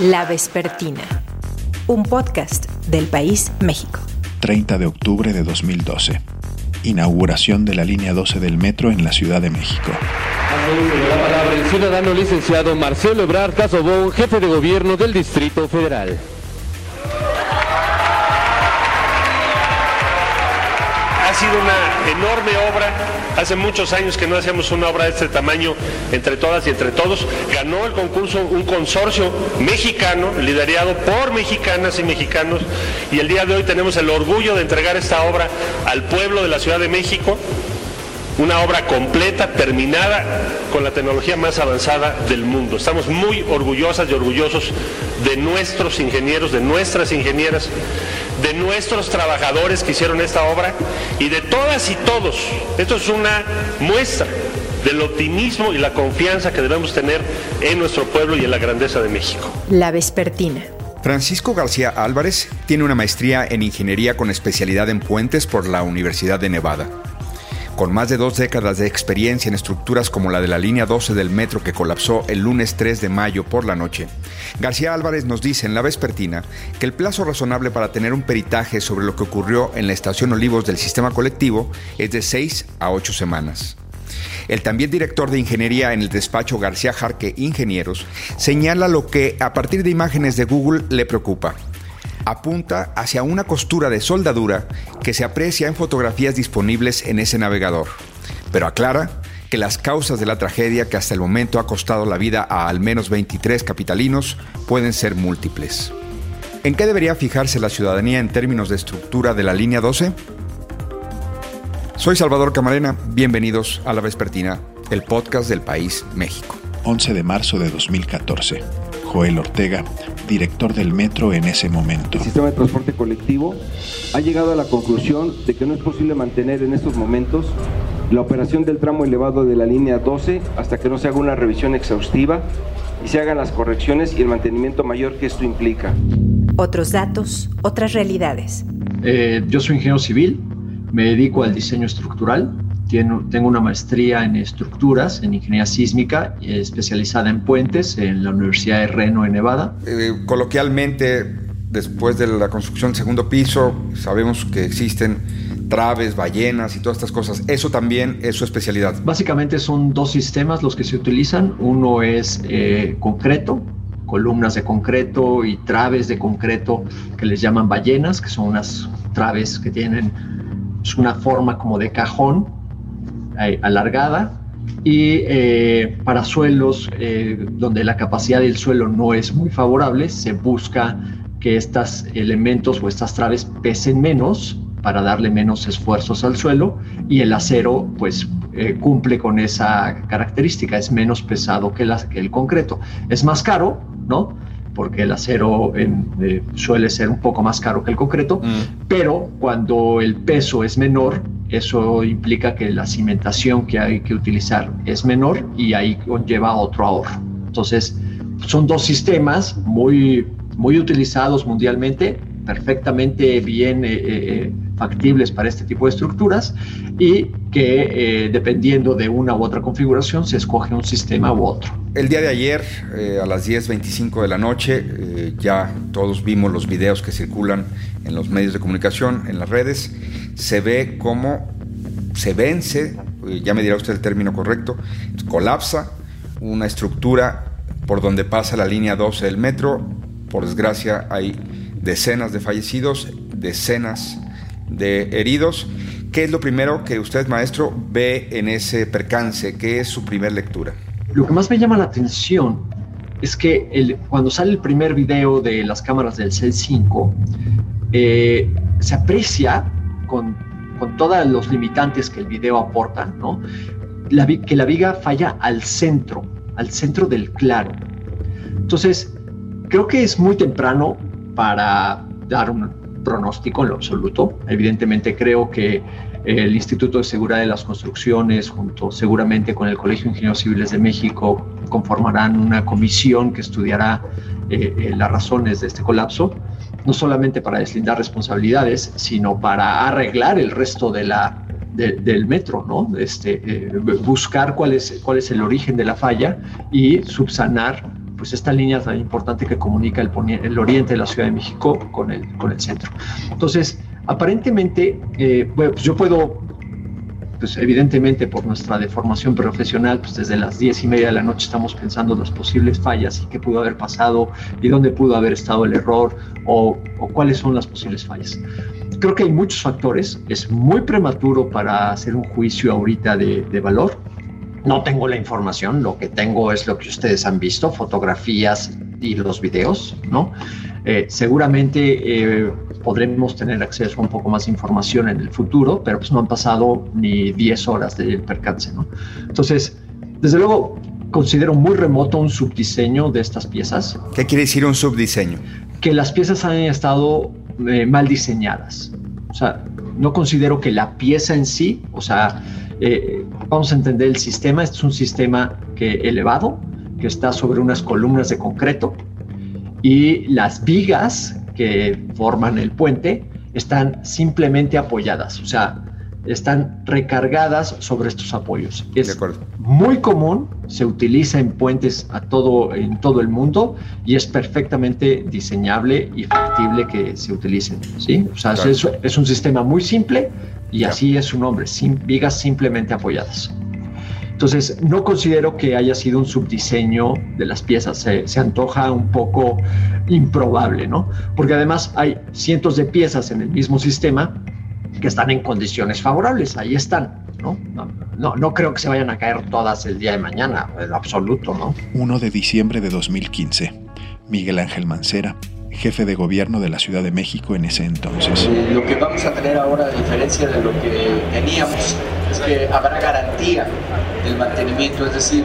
La Vespertina, un podcast del País México. 30 de octubre de 2012. Inauguración de la línea 12 del metro en la Ciudad de México. La palabra el ciudadano licenciado Marcelo Ebrard Casobón, jefe de gobierno del Distrito Federal. Sido una enorme obra. Hace muchos años que no hacíamos una obra de este tamaño entre todas y entre todos. Ganó el concurso un consorcio mexicano, liderado por mexicanas y mexicanos. Y el día de hoy tenemos el orgullo de entregar esta obra al pueblo de la Ciudad de México. Una obra completa, terminada, con la tecnología más avanzada del mundo. Estamos muy orgullosas y orgullosos de nuestros ingenieros, de nuestras ingenieras, de nuestros trabajadores que hicieron esta obra y de todas y todos. Esto es una muestra del optimismo y la confianza que debemos tener en nuestro pueblo y en la grandeza de México. La Vespertina. Francisco García Álvarez tiene una maestría en ingeniería con especialidad en puentes por la Universidad de Nevada. Con más de dos décadas de experiencia en estructuras como la de la línea 12 del metro que colapsó el lunes 3 de mayo por la noche, García Álvarez nos dice en la vespertina que el plazo razonable para tener un peritaje sobre lo que ocurrió en la estación Olivos del sistema colectivo es de 6 a 8 semanas. El también director de ingeniería en el despacho García Jarque Ingenieros señala lo que a partir de imágenes de Google le preocupa apunta hacia una costura de soldadura que se aprecia en fotografías disponibles en ese navegador, pero aclara que las causas de la tragedia que hasta el momento ha costado la vida a al menos 23 capitalinos pueden ser múltiples. ¿En qué debería fijarse la ciudadanía en términos de estructura de la línea 12? Soy Salvador Camarena, bienvenidos a La Vespertina, el podcast del país México. 11 de marzo de 2014. Joel Ortega, director del metro en ese momento. El sistema de transporte colectivo ha llegado a la conclusión de que no es posible mantener en estos momentos la operación del tramo elevado de la línea 12 hasta que no se haga una revisión exhaustiva y se hagan las correcciones y el mantenimiento mayor que esto implica. Otros datos, otras realidades. Eh, yo soy ingeniero civil, me dedico al diseño estructural, tengo una maestría en estructuras, en ingeniería sísmica, especializada en puentes en la Universidad de Reno, en Nevada. Eh, coloquialmente, después de la construcción del segundo piso, sabemos que existen traves, ballenas y todas estas cosas. Eso también es su especialidad. Básicamente son dos sistemas los que se utilizan. Uno es eh, concreto, columnas de concreto y traves de concreto que les llaman ballenas, que son unas traves que tienen una forma como de cajón eh, alargada y eh, para suelos eh, donde la capacidad del suelo no es muy favorable, se busca que estos elementos o estas traves pesen menos para darle menos esfuerzos al suelo y el acero pues cumple con esa característica, es menos pesado que, que, el concreto. Es más caro, ¿no? Porque el acero suele ser un poco más caro que el concreto, mm. pero cuando el peso es menor, eso implica que la cimentación que hay que utilizar es menor y ahí conlleva otro ahorro. Entonces, son dos sistemas muy, muy utilizados mundialmente, perfectamente bien eh, eh, factibles para este tipo de estructuras y que eh, dependiendo de una u otra configuración se escoge un sistema u otro. El día de ayer, a las 10.25 de la noche, ya todos vimos los videos que circulan en los medios de comunicación, en las redes, se ve cómo se vence, ya me dirá usted el término correcto, colapsa una estructura por donde pasa la línea 12 del metro. Por desgracia hay decenas de fallecidos, decenas de heridos. ¿Qué es lo primero que usted, maestro, ve en ese percance? ¿Qué es su primer lectura? Lo que más me llama la atención es que cuando sale el primer video de las cámaras del CEL 5, eh, se aprecia con, con todos los limitantes que el video aporta, ¿no? La, que la viga falla al centro, al centro del claro. Entonces, creo que es muy temprano para dar un pronóstico en lo absoluto. Evidentemente creo que el Instituto de Seguridad de las Construcciones, junto seguramente con el Colegio de Ingenieros Civiles de México, conformarán una comisión que estudiará eh, eh, las razones de este colapso no solamente para deslindar responsabilidades, sino para arreglar el resto de la, del metro, ¿no? Este, eh, buscar cuál es, cuál es el origen de la falla y subsanar pues esta línea tan importante que comunica el, el oriente de la Ciudad de México con el, con el centro. Entonces, aparentemente, eh, pues yo puedo pues evidentemente por nuestra deformación profesional, pues desde las diez y media de la noche estamos pensando las posibles fallas y qué pudo haber pasado y dónde pudo haber estado el error o, cuáles son las posibles fallas. Creo que hay muchos factores, es muy prematuro para hacer un juicio ahorita de, de valor. No tengo la información, lo que tengo es lo que ustedes han visto, fotografías y los videos, ¿no? Eh, seguramente eh, podremos tener acceso a un poco más de información en el futuro, pero pues no han pasado ni 10 horas del percance, ¿no? Entonces, desde luego, considero muy remoto un subdiseño de estas piezas. ¿Qué quiere decir un subdiseño? Que las piezas han estado eh, mal diseñadas. O sea, no considero que la pieza en sí, o sea, vamos a entender el sistema, este es un sistema que elevado, que está sobre unas columnas de concreto, y las vigas que forman el puente están simplemente apoyadas, o sea, están recargadas sobre estos apoyos. Es muy común, se utiliza en puentes a todo, en todo el mundo y es perfectamente diseñable y factible que se utilicen. ¿sí? O sea, es, un sistema muy simple y así es su nombre, vigas simplemente apoyadas. Entonces, no considero que haya sido un subdiseño de las piezas, se, antoja un poco improbable, ¿no? Porque además hay cientos de piezas en el mismo sistema que están en condiciones favorables, ahí están, ¿no? No, no creo que se vayan a caer todas el día de mañana, en absoluto, ¿no? 1 de diciembre de 2015, Miguel Ángel Mancera, jefe de gobierno de la Ciudad de México en ese entonces. Lo que vamos a tener ahora, a diferencia de lo que teníamos, es que habrá garantía del mantenimiento, es decir,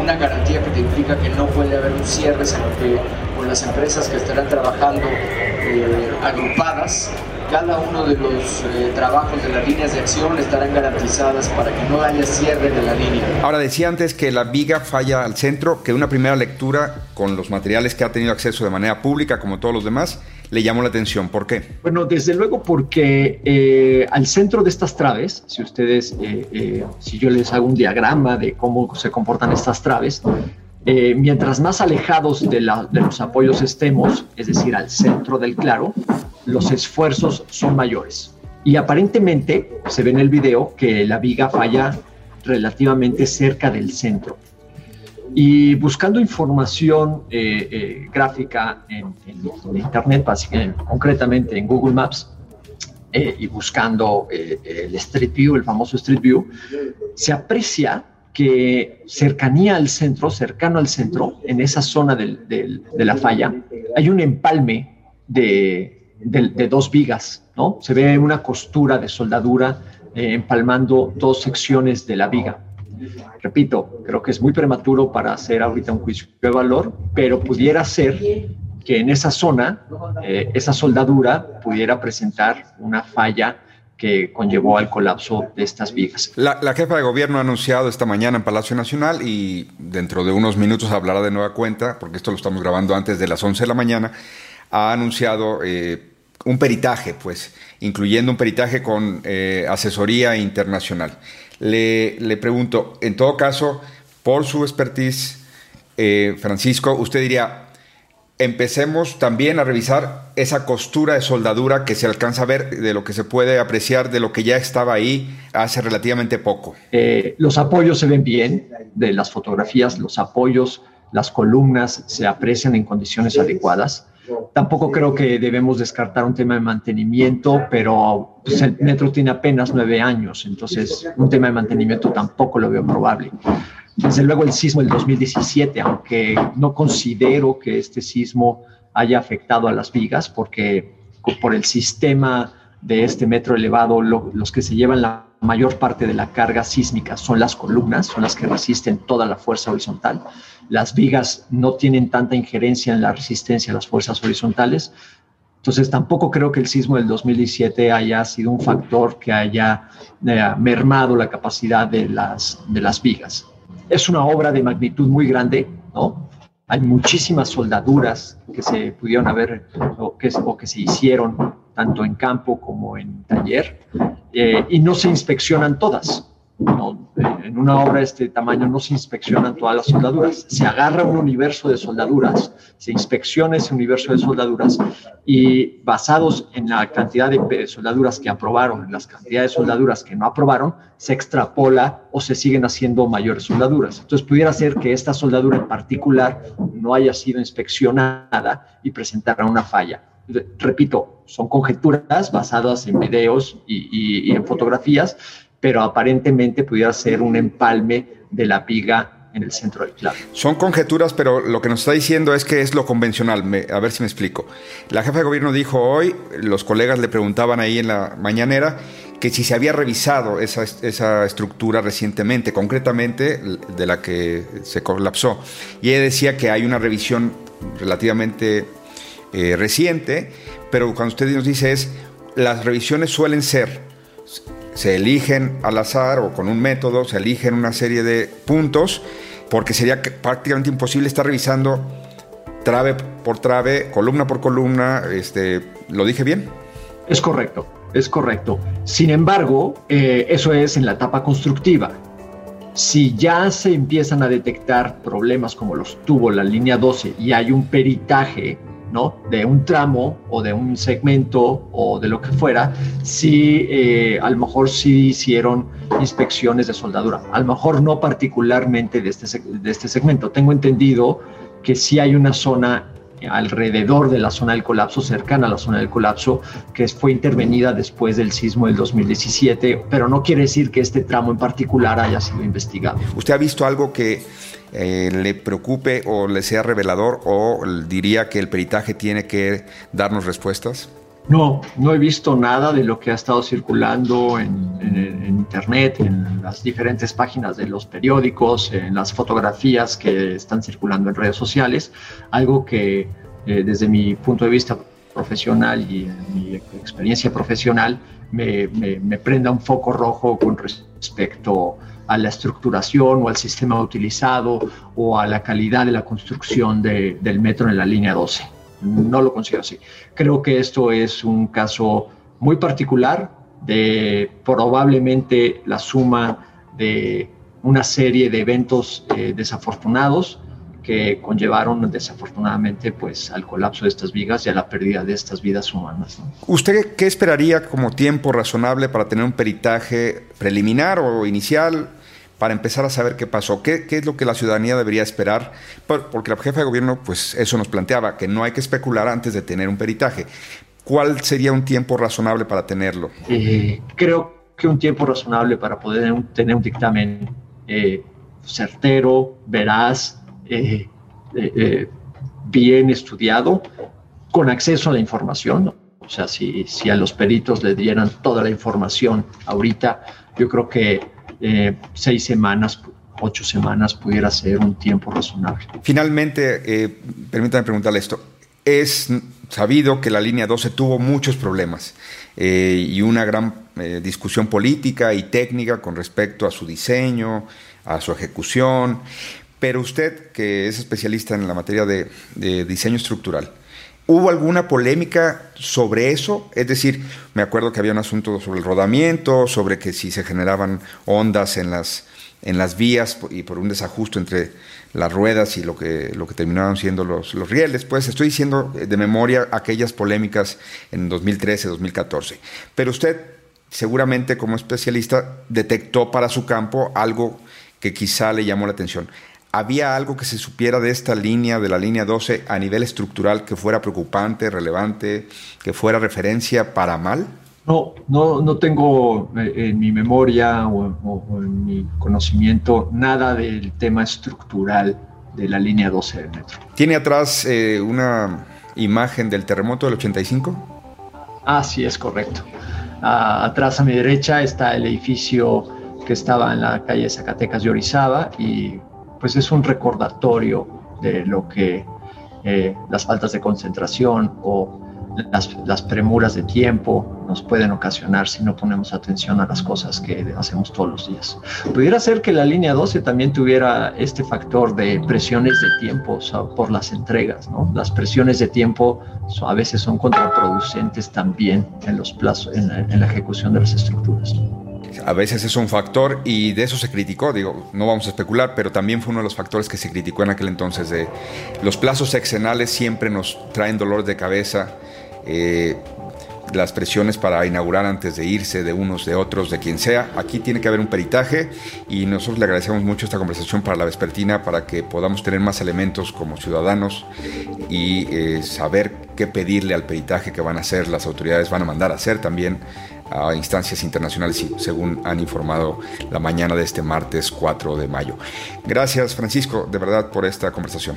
una garantía que te implica que no puede haber un cierre, sino que con las empresas que estarán trabajando eh, agrupadas, cada uno de los eh, trabajos de las líneas de acción estarán garantizadas para que no haya cierre de la línea. Ahora decía antes que la viga falla al centro, que una primera lectura con los materiales que ha tenido acceso de manera pública, como todos los demás, le llamó la atención. ¿Por qué? Bueno, desde luego porque eh, al centro de estas traves, si ustedes, eh, eh, si yo les hago un diagrama de cómo se comportan estas traves, mientras más alejados de, los apoyos estemos, es decir, al centro del claro, los esfuerzos son mayores. Y aparentemente se ve en el video que la viga falla relativamente cerca del centro. Y buscando información eh, eh, gráfica en, Internet, concretamente en Google Maps, eh, y buscando el Street View, el famoso Street View, se aprecia que cercanía al centro, cercano al centro, en esa zona de la falla, hay un empalme de, dos vigas, ¿no? Se ve una costura de soldadura empalmando dos secciones de la viga. Repito, creo que es muy prematuro para hacer ahorita un juicio de valor, pero pudiera ser que en esa zona, eh, esa soldadura pudiera presentar una falla que conllevó al colapso de estas vigas. La, jefa de gobierno ha anunciado esta mañana en Palacio Nacional y dentro de unos minutos hablará de nueva cuenta, porque esto lo estamos grabando antes de las 11 de la mañana, ha anunciado eh, un peritaje, pues, incluyendo un peritaje con eh, asesoría internacional le, pregunto, en todo caso, por su expertise, eh, Francisco, usted diría, empecemos también a revisar esa costura de soldadura que se alcanza a ver, de lo que se puede apreciar, de lo que ya estaba ahí hace relativamente poco. Eh, los apoyos se ven bien, de las fotografías, los apoyos, las columnas se aprecian en condiciones adecuadas. Tampoco creo que debemos descartar un tema de mantenimiento, pero pues, el metro tiene apenas nueve años, entonces un tema de mantenimiento tampoco lo veo probable. Desde luego el sismo del 2017, aunque no considero que este sismo haya afectado a las vigas, porque por el sistema de este metro elevado, los que se llevan la mayor parte de la carga sísmica son las columnas, son las que resisten toda la fuerza horizontal. Las vigas no tienen tanta injerencia en la resistencia a las fuerzas horizontales. Entonces, tampoco creo que el sismo del 2017 haya sido un factor que haya eh, mermado la capacidad de las, de las vigas. Es una obra de magnitud muy grande, ¿no? Hay muchísimas soldaduras que se pudieron haber que, o que se hicieron tanto en campo como en taller, eh, y no se inspeccionan todas. en una obra de este tamaño no se inspeccionan todas las soldaduras, se agarra un universo de soldaduras, se inspecciona ese universo de soldaduras y basados en la cantidad de soldaduras que aprobaron, en las cantidades de soldaduras que no aprobaron, se extrapola o se siguen haciendo mayores soldaduras. Entonces pudiera ser que esta soldadura en particular no haya sido inspeccionada y presentara una falla repito, son conjeturas basadas en videos y, en fotografías, pero aparentemente pudiera ser un empalme de la viga en el centro del clavo. Son conjeturas, pero lo que nos está diciendo es que es lo convencional. a ver si me explico. La jefa de gobierno dijo hoy, los colegas le preguntaban ahí en la mañanera, que si se había revisado esa, esa, estructura recientemente, concretamente de la que se colapsó. Y ella decía que hay una revisión relativamente eh, reciente, pero cuando usted nos dice es, las revisiones suelen ser se eligen al azar o con un método, se eligen una serie de puntos, porque sería prácticamente imposible estar revisando trave por trave, columna por columna. Este, ¿Lo dije bien? Es correcto, es correcto. Sin embargo, eh, eso es en la etapa constructiva. Si ya se empiezan a detectar problemas como los tuvo la línea 12 y hay un peritaje ¿no? De un tramo o de un segmento o de lo que fuera, si eh, a lo mejor sí hicieron inspecciones de soldadura. A lo mejor no particularmente de este, de este segmento. Tengo entendido que sí hay una zona alrededor de la zona del colapso, cercana a la zona del colapso, que fue intervenida después del sismo del 2017, pero no quiere decir que este tramo en particular haya sido investigado. ¿Usted ha visto algo que eh, le preocupe o le sea revelador o diría que el peritaje tiene que darnos respuestas? No, no he visto nada de lo que ha estado circulando en, internet, en las diferentes páginas de los periódicos, en las fotografías que están circulando en redes sociales. Algo que eh, desde mi punto de vista profesional y mi experiencia profesional me, me, prenda un foco rojo con respecto a la estructuración o al sistema utilizado o a la calidad de la construcción del metro en la línea 12 no lo considero así. Creo que esto es un caso muy particular de probablemente la suma de una serie de eventos eh, desafortunados que conllevaron desafortunadamente pues al colapso de estas vigas y a la pérdida de estas vidas humanas. ¿Usted qué esperaría como tiempo razonable para tener un peritaje preliminar o inicial para empezar a saber qué pasó, qué, es lo que la ciudadanía debería esperar, porque la jefa de gobierno, pues eso nos planteaba, que no hay que especular antes de tener un peritaje. ¿Cuál sería un tiempo razonable para tenerlo? Eh, creo que un tiempo razonable para poder tener un dictamen eh, certero, veraz, eh, bien estudiado, con acceso a la información. O sea, si, si a los peritos le dieran toda la información ahorita, yo creo que eh, seis semanas, ocho semanas pudiera ser un tiempo razonable. Finalmente, eh, permítame preguntarle esto. Es sabido que la línea 12 tuvo muchos problemas eh, y una gran discusión política y técnica con respecto a su diseño, a su ejecución, pero usted, que es especialista en la materia de diseño estructural, ¿Hubo alguna polémica sobre eso? Es decir, me acuerdo que había un asunto sobre el rodamiento, sobre que si se generaban ondas en las, en las vías y por un desajusto entre las ruedas y lo que, lo que terminaron siendo los, los rieles. Pues estoy diciendo de memoria aquellas polémicas en 2013, 2014. Pero usted, seguramente como especialista, detectó para su campo algo que quizá le llamó la atención. ¿Había algo que se supiera de esta línea, de la línea 12, a nivel estructural que fuera preocupante, relevante, que fuera referencia para mal? No, no, no tengo eh, en mi memoria o, en mi conocimiento nada del tema estructural de la línea 12 del metro. ¿Tiene atrás eh, una imagen del terremoto del 85? Ah, sí, es correcto. Ah, atrás a mi derecha está el edificio que estaba en la calle Zacatecas de Orizaba y pues es un recordatorio de lo que eh, las faltas de concentración o las, premuras de tiempo nos pueden ocasionar si no ponemos atención a las cosas que hacemos todos los días. Pudiera ser que la línea 12 también tuviera este factor de presiones de tiempo por las entregas, ¿no? Las presiones de tiempo a veces son contraproducentes también en los plazos, en la ejecución de las estructuras. A veces es un factor y de eso se criticó, digo, no vamos a especular, pero también fue uno de los factores que se criticó en aquel entonces de los plazos exenales siempre nos traen dolor de cabeza. Eh, las presiones para inaugurar antes de irse de unos, de otros, de quien sea. Aquí tiene que haber un peritaje y nosotros le agradecemos mucho esta conversación para la vespertina, para que podamos tener más elementos como ciudadanos y eh, saber qué pedirle al peritaje que van a hacer, las autoridades van a mandar a hacer también a instancias internacionales, según han informado la mañana de este martes 4 de mayo. Gracias, Francisco, de verdad, por esta conversación.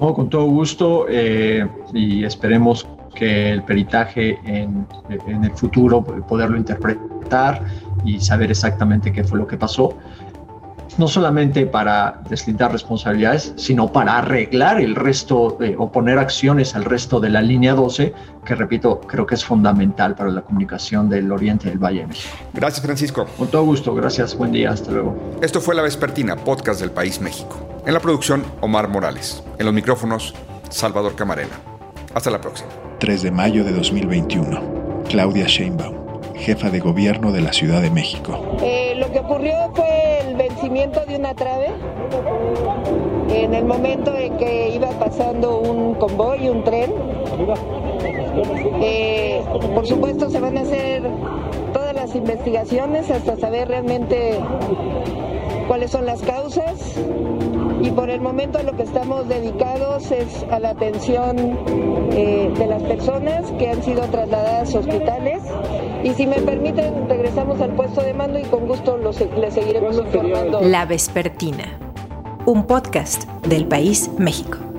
con todo gusto eh, y esperemos que el peritaje en, en, el futuro, poderlo interpretar y saber exactamente qué fue lo que pasó, no solamente para deslindar responsabilidades, sino para arreglar el resto eh, o poner acciones al resto de la línea 12, que repito, creo que es fundamental para la comunicación del Oriente del Valle Gracias, Francisco. Con todo gusto, gracias, buen día, hasta luego. Esto fue La Vespertina, podcast del País México. En la producción, Omar Morales. En los micrófonos, Salvador Camarena. Hasta la próxima. 3 de mayo de 2021. Claudia Sheinbaum, jefa de gobierno de la Ciudad de México. Eh, lo que ocurrió fue el vencimiento de una trave en el momento en que iba pasando un convoy, un tren. Eh, por supuesto se van a hacer todas las investigaciones hasta saber realmente cuáles son las causas y por el momento lo que estamos dedicados es a la atención eh, de las personas que han sido trasladadas a hospitales y si me permiten regresamos al puesto de mando y con gusto los, les seguiremos informando. La Vespertina, un podcast del País México.